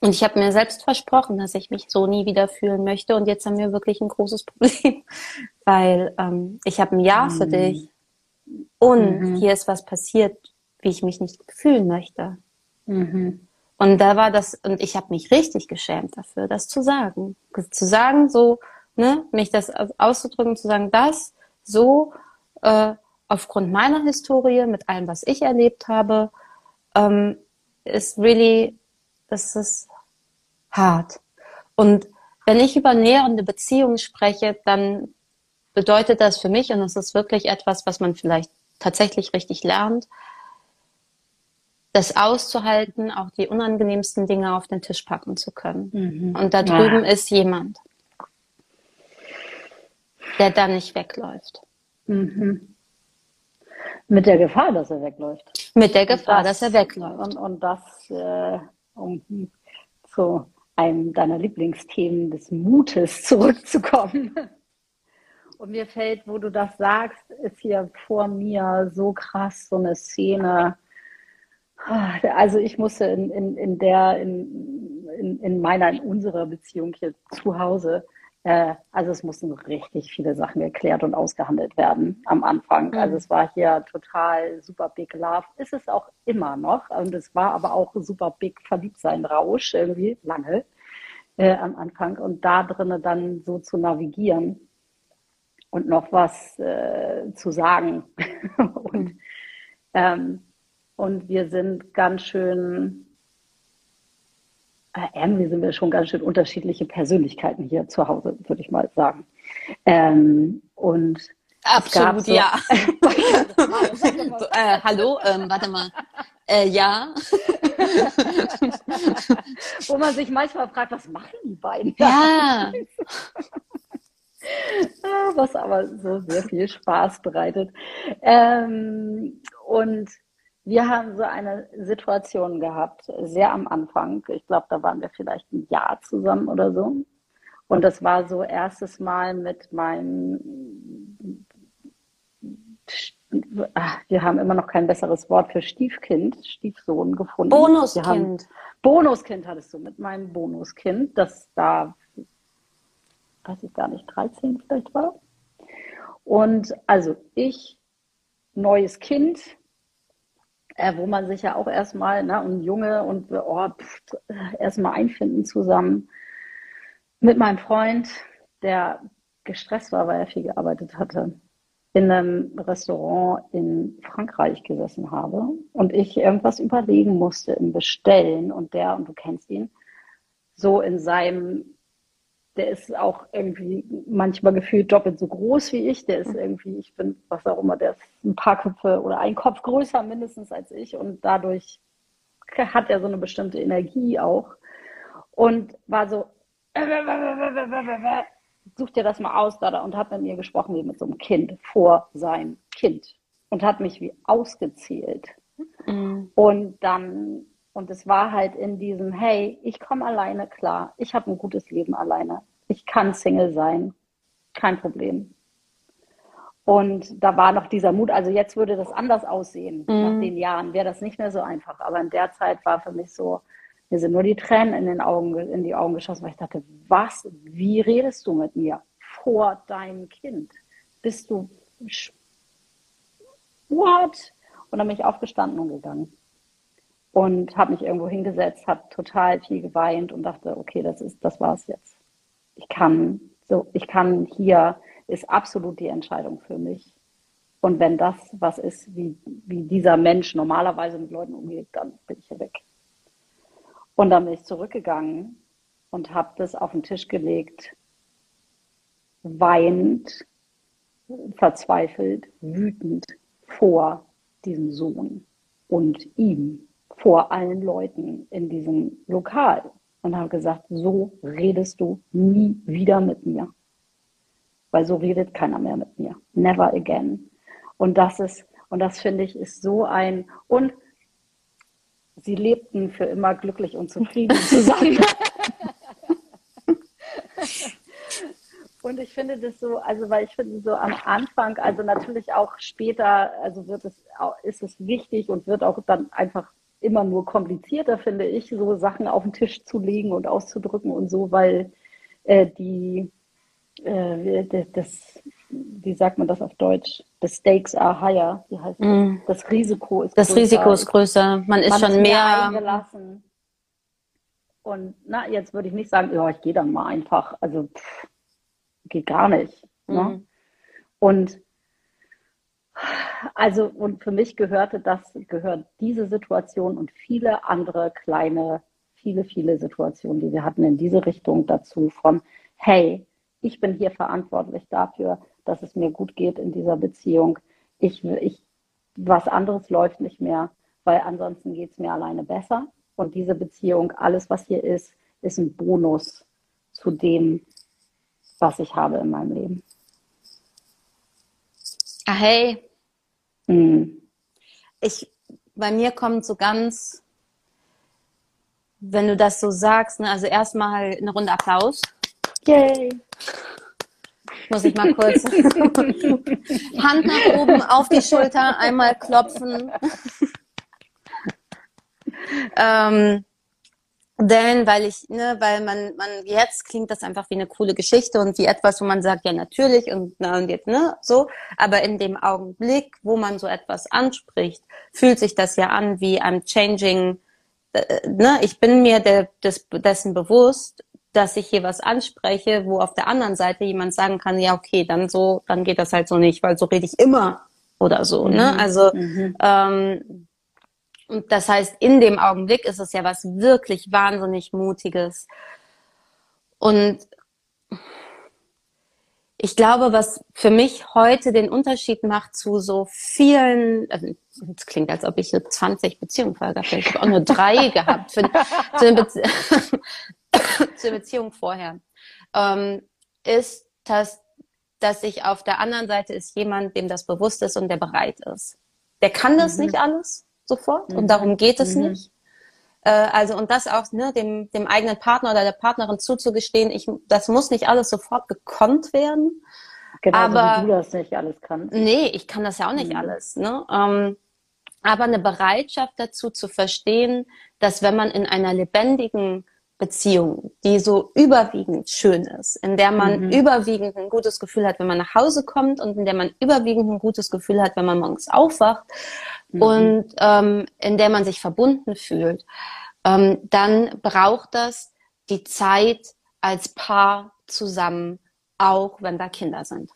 Und ich habe mir selbst versprochen, dass ich mich so nie wieder fühlen möchte. Und jetzt haben wir wirklich ein großes *laughs* Problem, weil ähm, ich habe ein Ja für mhm. dich und mhm. hier ist was passiert, wie ich mich nicht fühlen möchte. Mhm. Und da war das, und ich habe mich richtig geschämt dafür, das zu sagen. Zu sagen, so, ne, mich das auszudrücken, zu sagen, das so äh, aufgrund meiner Historie, mit allem, was ich erlebt habe, ähm, ist really, das ist hart. Und wenn ich über näherende Beziehungen spreche, dann bedeutet das für mich, und das ist wirklich etwas, was man vielleicht tatsächlich richtig lernt, das auszuhalten, auch die unangenehmsten Dinge auf den Tisch packen zu können. Mhm. Und da drüben ja. ist jemand, der da nicht wegläuft. Mhm. Mit der Gefahr, dass er wegläuft. Mit der Gefahr, das, dass er wegläuft. Und, und das, äh, um zu einem deiner Lieblingsthemen des Mutes zurückzukommen. Und mir fällt, wo du das sagst, ist hier vor mir so krass so eine Szene, also ich musste in, in, in der, in, in, in meiner, in unserer Beziehung hier zu Hause, äh, also es mussten richtig viele Sachen geklärt und ausgehandelt werden am Anfang. Mhm. Also es war hier total super big love. Ist es auch immer noch. Und es war aber auch super big Verliebtsein Rausch irgendwie lange äh, am Anfang. Und da drinnen dann so zu navigieren und noch was äh, zu sagen. *laughs* und mhm. ähm, und wir sind ganz schön, äh, irgendwie sind wir schon ganz schön unterschiedliche Persönlichkeiten hier zu Hause, würde ich mal sagen. Ähm, und Absolut, so, ja. *laughs* so, äh, hallo, ähm, warte mal. Äh, ja. Wo man sich manchmal fragt, was machen die beiden? Ja. *laughs* Ah, was aber so sehr viel Spaß bereitet. Ähm, und wir haben so eine Situation gehabt, sehr am Anfang. Ich glaube, da waren wir vielleicht ein Jahr zusammen oder so. Und das war so erstes Mal mit meinem, wir haben immer noch kein besseres Wort für Stiefkind, Stiefsohn gefunden. Bonuskind. Haben, Bonuskind hattest du mit meinem Bonuskind, das da, weiß ich gar nicht, 13 vielleicht war. Und also ich, neues Kind, äh, wo man sich ja auch erstmal, ne, und Junge und oh, erstmal einfinden zusammen. Mit meinem Freund, der gestresst war, weil er viel gearbeitet hatte, in einem Restaurant in Frankreich gesessen habe und ich irgendwas überlegen musste im Bestellen und der, und du kennst ihn, so in seinem der ist auch irgendwie manchmal gefühlt doppelt so groß wie ich. Der ist irgendwie, ich bin, was auch immer, der ist ein paar Köpfe oder ein Kopf größer mindestens als ich und dadurch hat er so eine bestimmte Energie auch und war so, *clears throat* such dir das mal aus, da und hat mit mir gesprochen wie mit so einem Kind vor sein Kind und hat mich wie ausgezählt. Mhm. Und dann Und es war halt in diesem, hey, ich komme alleine klar. Ich habe ein gutes Leben alleine. Ich kann Single sein. Kein Problem. Und da war noch dieser Mut. Also jetzt würde das anders aussehen. Mhm. Nach den Jahren wäre das nicht mehr so einfach. Aber in der Zeit war für mich so, mir sind nur die Tränen in den Augen, in die Augen geschossen, weil ich dachte, was, wie redest du mit mir vor deinem Kind? Bist du, what? Und dann bin ich aufgestanden und gegangen und habe mich irgendwo hingesetzt, habe total viel geweint und dachte, okay, das ist, das war's jetzt. Ich kann so, ich kann hier ist absolut die Entscheidung für mich. Und wenn das was ist, wie, wie dieser Mensch normalerweise mit Leuten umgeht, dann bin ich hier weg. Und dann bin ich zurückgegangen und habe das auf den Tisch gelegt, weinend, verzweifelt, wütend vor diesem Sohn und ihm vor allen Leuten in diesem Lokal und habe gesagt, so redest du nie wieder mit mir. Weil so redet keiner mehr mit mir. Never again. Und das ist, und das finde ich, ist so ein, und sie lebten für immer glücklich und zufrieden *laughs* zusammen. *laughs* Und ich finde das so, also weil ich finde so am Anfang, also natürlich auch später, also wird es, ist es wichtig und wird auch dann einfach immer nur komplizierter, finde ich, so Sachen auf den Tisch zu legen und auszudrücken und so, weil äh, die, äh, das, wie sagt man das auf Deutsch? The stakes are higher. Wie heißt das? Mm. Das Risiko ist das größer. Das Risiko ist größer. Man ist man schon ist mehr, eingelassen. Und na, jetzt würde ich nicht sagen, ja, ich gehe dann mal einfach. Also pff, geht gar nicht. Mm. Ne? Und also, und für mich gehörte das, gehört diese Situation und viele andere kleine, viele, viele Situationen, die wir hatten in diese Richtung dazu von, hey, ich bin hier verantwortlich dafür, dass es mir gut geht in dieser Beziehung. Ich, ich, was anderes läuft nicht mehr, weil ansonsten geht es mir alleine besser. Und diese Beziehung, alles, was hier ist, ist ein Bonus zu dem, was ich habe in meinem Leben. Ah, hey. Mhm. Ich, bei mir kommt so ganz, wenn du das so sagst, ne, also erstmal eine Runde Applaus. Yay. Muss ich mal kurz *laughs* Hand nach oben auf die Schulter, einmal klopfen. *laughs* ähm, denn weil ich, ne, weil man, man jetzt klingt das einfach wie eine coole Geschichte und wie etwas, wo man sagt, ja natürlich und, na, und jetzt, ne, so. Aber in dem Augenblick, wo man so etwas anspricht, fühlt sich das ja an wie ein changing, äh, ne, ich bin mir der, des, dessen bewusst, dass ich hier was anspreche, wo auf der anderen Seite jemand sagen kann, ja, okay, dann so, dann geht das halt so nicht, weil so rede ich immer oder so, ne? mhm. ne? Also, mhm. ähm, und das heißt, in dem Augenblick ist es ja was wirklich wahnsinnig Mutiges. Und ich glaube, was für mich heute den Unterschied macht zu so vielen, also es klingt, als ob ich 20 Beziehungen vorher gehabt hätte. Ich habe auch nur drei *laughs* gehabt für, zu, der Bezie *laughs* zur Beziehung vorher, ähm, ist, dass, dass ich auf der anderen Seite ist jemand, dem das bewusst ist und der bereit ist. Der kann das mhm. nicht alles sofort mhm. und darum geht es mhm. nicht. Äh, also und das auch ne, dem, dem eigenen Partner oder der Partnerin zuzugestehen, ich, das muss nicht alles sofort gekonnt werden. Genau, aber wie du das nicht alles kannst. Nee, ich kann das ja auch nicht mhm. alles. Ne? Ähm, aber eine Bereitschaft dazu zu verstehen, dass wenn man in einer lebendigen Beziehung, die so überwiegend schön ist, in der man mhm. überwiegend ein gutes Gefühl hat, wenn man nach Hause kommt und in der man überwiegend ein gutes Gefühl hat, wenn man morgens aufwacht mhm. und ähm, in der man sich verbunden fühlt, ähm, dann braucht das die Zeit als Paar zusammen, auch wenn da Kinder sind.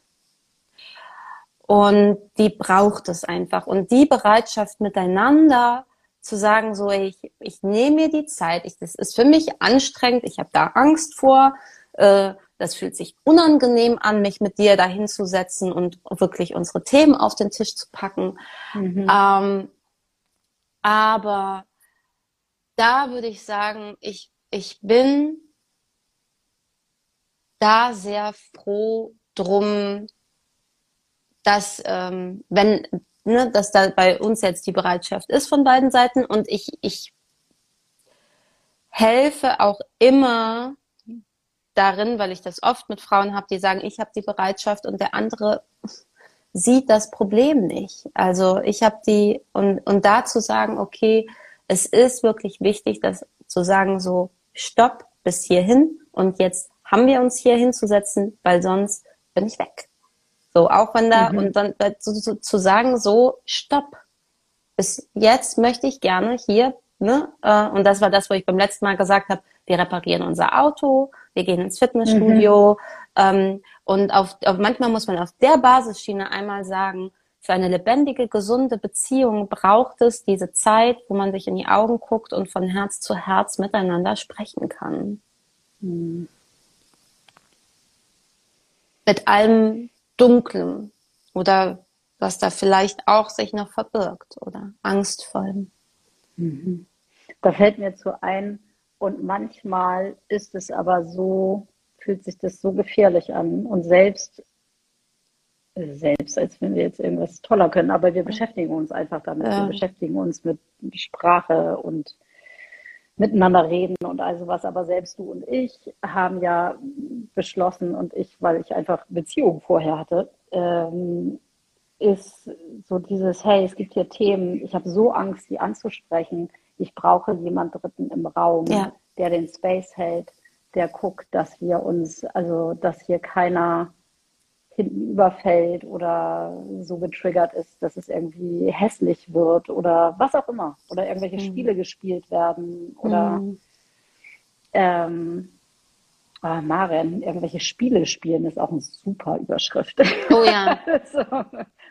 Und die braucht es einfach. Und die Bereitschaft miteinander zu sagen, so ich, ich nehme mir die Zeit, ich, das ist für mich anstrengend, ich habe da Angst vor, äh, das fühlt sich unangenehm an, mich mit dir dahin zu setzen und wirklich unsere Themen auf den Tisch zu packen. Mhm. Ähm, aber da würde ich sagen, ich, ich bin da sehr froh drum, dass ähm, wenn ne, dass da bei uns jetzt die Bereitschaft ist von beiden Seiten und ich, ich helfe auch immer darin, weil ich das oft mit Frauen habe, die sagen, ich habe die Bereitschaft und der andere sieht das Problem nicht. Also ich habe die und und da zu sagen, okay, es ist wirklich wichtig, dass zu sagen so Stopp bis hierhin und jetzt haben wir uns hier hinzusetzen, weil sonst bin ich weg. So auch wenn da mhm. und dann zu, zu, zu sagen so Stopp bis jetzt möchte ich gerne hier ne äh, und das war das, wo ich beim letzten Mal gesagt habe, wir reparieren unser Auto, wir gehen ins Fitnessstudio. Mhm. Ähm, und auf, auf, manchmal muss man auf der Basisschiene einmal sagen, für eine lebendige, gesunde Beziehung braucht es diese Zeit, wo man sich in die Augen guckt und von Herz zu Herz miteinander sprechen kann. Mhm. Mit allem Dunklen oder was da vielleicht auch sich noch verbirgt oder Angstvollem. Mhm. Da fällt mir zu ein, und manchmal ist es aber so, fühlt sich das so gefährlich an. Und selbst, selbst als wenn wir jetzt irgendwas toller können, aber wir beschäftigen uns einfach damit. Ja. Wir beschäftigen uns mit Sprache und miteinander reden und all sowas. Aber selbst du und ich haben ja beschlossen und ich, weil ich einfach Beziehungen vorher hatte, ähm, ist so dieses, hey, es gibt hier Themen, ich habe so Angst, die anzusprechen ich brauche jemand Dritten im Raum, ja. der den Space hält, der guckt, dass wir uns, also dass hier keiner hinten überfällt oder so getriggert ist, dass es irgendwie hässlich wird oder was auch immer. Oder irgendwelche mhm. Spiele gespielt werden oder mhm. ähm, Ah, Maren, irgendwelche Spiele spielen ist auch eine super Überschrift. Oh ja. *laughs* so,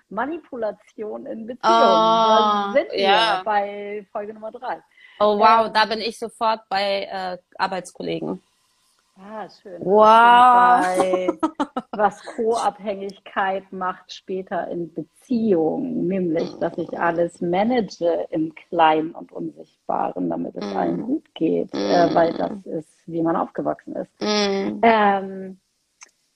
Manipulation in Beziehungen. Oh, da sind wir ja. bei Folge Nummer drei. Oh wow, ähm, da bin ich sofort bei äh, Arbeitskollegen. Ah, schön. Wow. *laughs* Was Co-Abhängigkeit macht später in Beziehungen, nämlich, dass ich alles manage im Kleinen und Unsichtbaren, damit es mm. allen gut geht, mm. äh, weil das ist, wie man aufgewachsen ist. Mm. Ähm,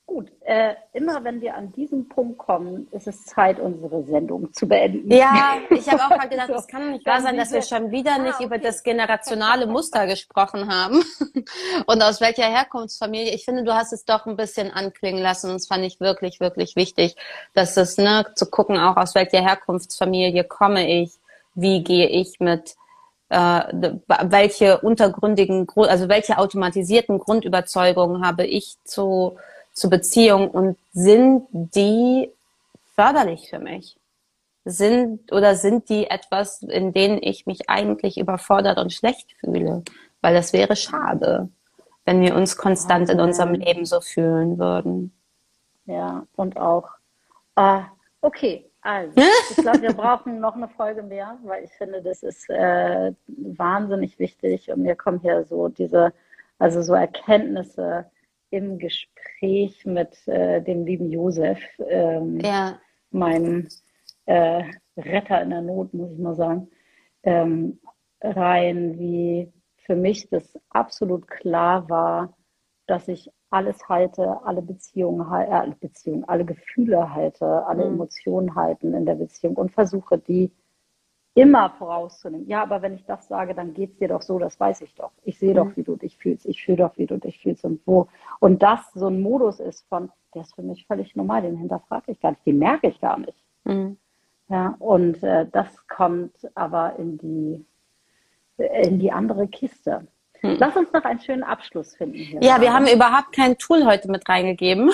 Gut, äh, immer wenn wir an diesen Punkt kommen, ist es Zeit, unsere Sendung zu beenden. Ja, *laughs* ich habe auch mal gedacht, es kann nicht wahr sein, dass wir schon wieder nicht ah, okay. über das generationale Muster gesprochen haben *laughs* und aus welcher Herkunftsfamilie. Ich finde, du hast es doch ein bisschen anklingen lassen und es fand ich wirklich, wirklich wichtig, dass es, ne, zu gucken, auch aus welcher Herkunftsfamilie komme ich, wie gehe ich mit äh, welche untergründigen, also welche automatisierten Grundüberzeugungen habe ich zu zu Beziehungen und sind die förderlich für mich? Sind oder sind die etwas, in denen ich mich eigentlich überfordert und schlecht fühle? Weil das wäre schade, wenn wir uns konstant in unserem Leben so fühlen würden. Ja, und auch, äh, okay, also, ich glaube, wir *laughs* brauchen noch eine Folge mehr, weil ich finde, das ist äh, wahnsinnig wichtig und mir kommen hier so diese, also so Erkenntnisse im Gespräch mit äh, dem lieben Josef, ähm, ja. meinem äh, Retter in der Not, muss ich mal sagen, ähm, rein, wie für mich das absolut klar war, dass ich alles halte, alle Beziehungen, äh, alle Beziehungen, alle Gefühle halte, alle mhm. Emotionen halten in der Beziehung und versuche die immer vorauszunehmen. Ja, aber wenn ich das sage, dann geht es dir doch so, das weiß ich doch. Ich sehe mhm. doch, wie du dich fühlst. Ich fühle doch, wie du dich fühlst und wo. Und das so ein Modus ist von, der ist für mich völlig normal, den hinterfrage ich gar nicht, den merke ich gar nicht. Mhm. Ja, und äh, das kommt aber in die, in die andere Kiste. Hm. Lass uns noch einen schönen Abschluss finden. Hier ja, wir haben überhaupt kein Tool heute mit reingegeben.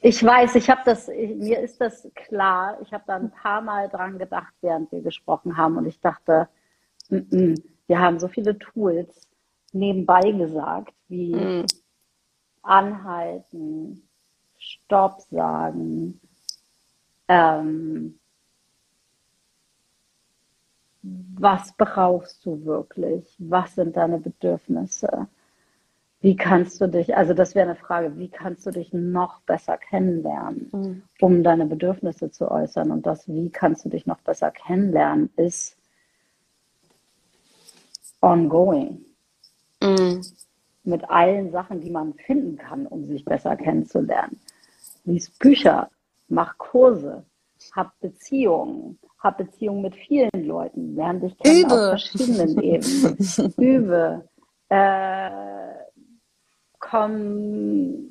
Ich weiß, ich habe das, mir ist das klar. Ich habe da ein paar Mal dran gedacht, während wir gesprochen haben, und ich dachte, m mm, -m, mm, wir haben so viele Tools nebenbei gesagt, wie hm. anhalten, Stopp sagen, ähm, was brauchst du wirklich? Was sind deine Bedürfnisse? Wie kannst du dich, also das wäre eine Frage, wie kannst du dich noch besser kennenlernen, mhm. um deine Bedürfnisse zu äußern? Und das, wie kannst du dich noch besser kennenlernen, ist ongoing. Mhm. Mit allen Sachen, die man finden kann, um sich besser kennenzulernen. Lies Bücher, mach Kurse, hab Beziehungen, hab Beziehungen mit vielen Leuten, lerne dich kennen Übe. auf verschiedenen Ebenen. *laughs* Übe. äh, komm,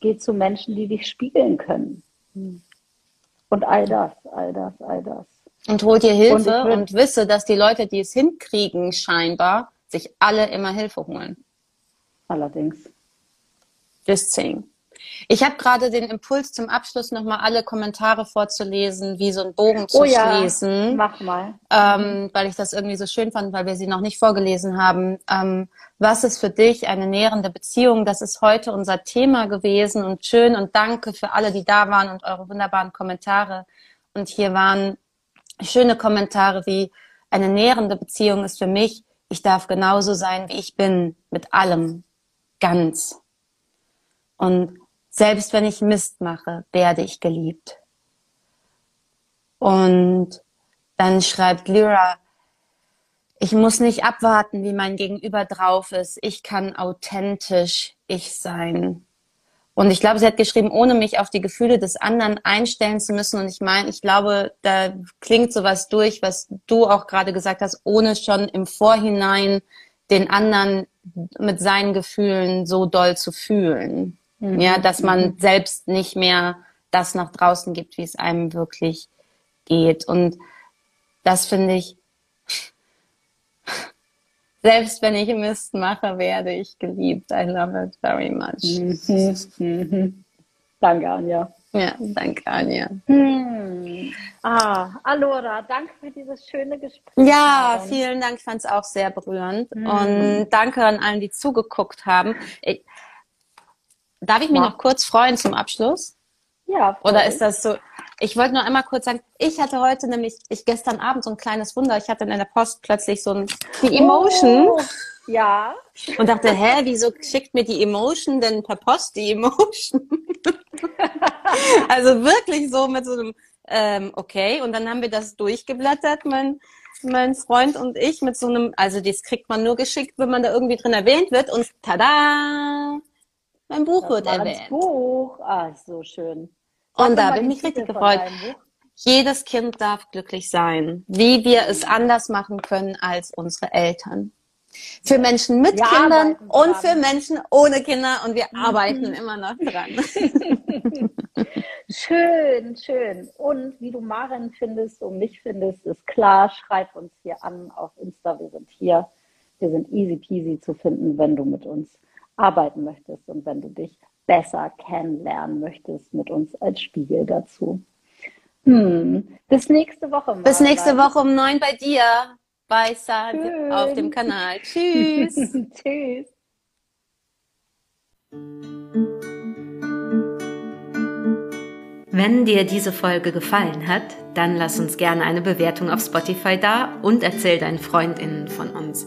geh zu Menschen, die dich spiegeln können. Und all das, all das, all das. Und hol dir Hilfe und, und wisse, dass die Leute, die es hinkriegen, scheinbar, sich alle immer Hilfe holen. Allerdings. Just saying. Ich habe gerade den Impuls zum Abschluss nochmal alle Kommentare vorzulesen, wie so ein Bogen zu oh ja, schließen. Mach mal. Ähm, weil ich das irgendwie so schön fand, weil wir sie noch nicht vorgelesen haben. Ähm, was ist für dich eine nährende Beziehung? Das ist heute unser Thema gewesen und schön und danke für alle, die da waren und eure wunderbaren Kommentare. Und hier waren schöne Kommentare wie eine nährende Beziehung ist für mich, ich darf genauso sein, wie ich bin, mit allem, ganz. Und selbst wenn ich Mist mache, werde ich geliebt. Und dann schreibt Lyra, ich muss nicht abwarten, wie mein Gegenüber drauf ist. Ich kann authentisch ich sein. Und ich glaube, sie hat geschrieben, ohne mich auf die Gefühle des anderen einstellen zu müssen. Und ich meine, ich glaube, da klingt sowas durch, was du auch gerade gesagt hast, ohne schon im Vorhinein den anderen mit seinen Gefühlen so doll zu fühlen. Mhm. Ja, dass man mhm. selbst nicht mehr das nach draußen gibt, wie es einem wirklich geht. Und das finde ich, *laughs* selbst wenn ich Mist mache, werde ich geliebt. I love it very much. Mhm. Mhm. Danke, Anja. Ja, danke, Anja. Hm. Ah, Alora, danke für dieses schöne Gespräch. Ja, vielen Dank. Ich fand es auch sehr berührend. Mhm. Und danke an allen, die zugeguckt haben. Ich, Darf ich mich ja. noch kurz freuen zum Abschluss? Ja. Voll. Oder ist das so? Ich wollte nur einmal kurz sagen, ich hatte heute nämlich, ich gestern Abend so ein kleines Wunder. Ich hatte in der Post plötzlich so ein, die Emotion. Oh, ja. Und dachte, hä, wieso schickt mir die Emotion denn per Post die Emotion? *laughs* also wirklich so mit so einem, ähm, okay. Und dann haben wir das durchgeblättert, mein, mein Freund und ich, mit so einem, also das kriegt man nur geschickt, wenn man da irgendwie drin erwähnt wird. Und tada! Mein Buch das wird erwähnt. Buch, ah, so schön. Sag und da habe ich richtig gefreut. Jedes Kind darf glücklich sein, wie wir es anders machen können als unsere Eltern. Für Menschen mit wir Kindern und für Menschen ohne Kinder und wir mhm. arbeiten immer noch dran. *laughs* *laughs* schön, schön. Und wie du Maren findest und mich findest, ist klar. Schreib uns hier an auf Insta. Wir sind hier. Wir sind easy peasy zu finden, wenn du mit uns arbeiten möchtest und wenn du dich besser kennenlernen möchtest mit uns als Spiegel dazu. Hm. Bis nächste Woche. Mal Bis nächste Woche um neun bei dir bei Sahel auf dem Kanal. Tschüss. *laughs* Tschüss. Wenn dir diese Folge gefallen hat, dann lass uns gerne eine Bewertung auf Spotify da und erzähl deinen Freundinnen von uns.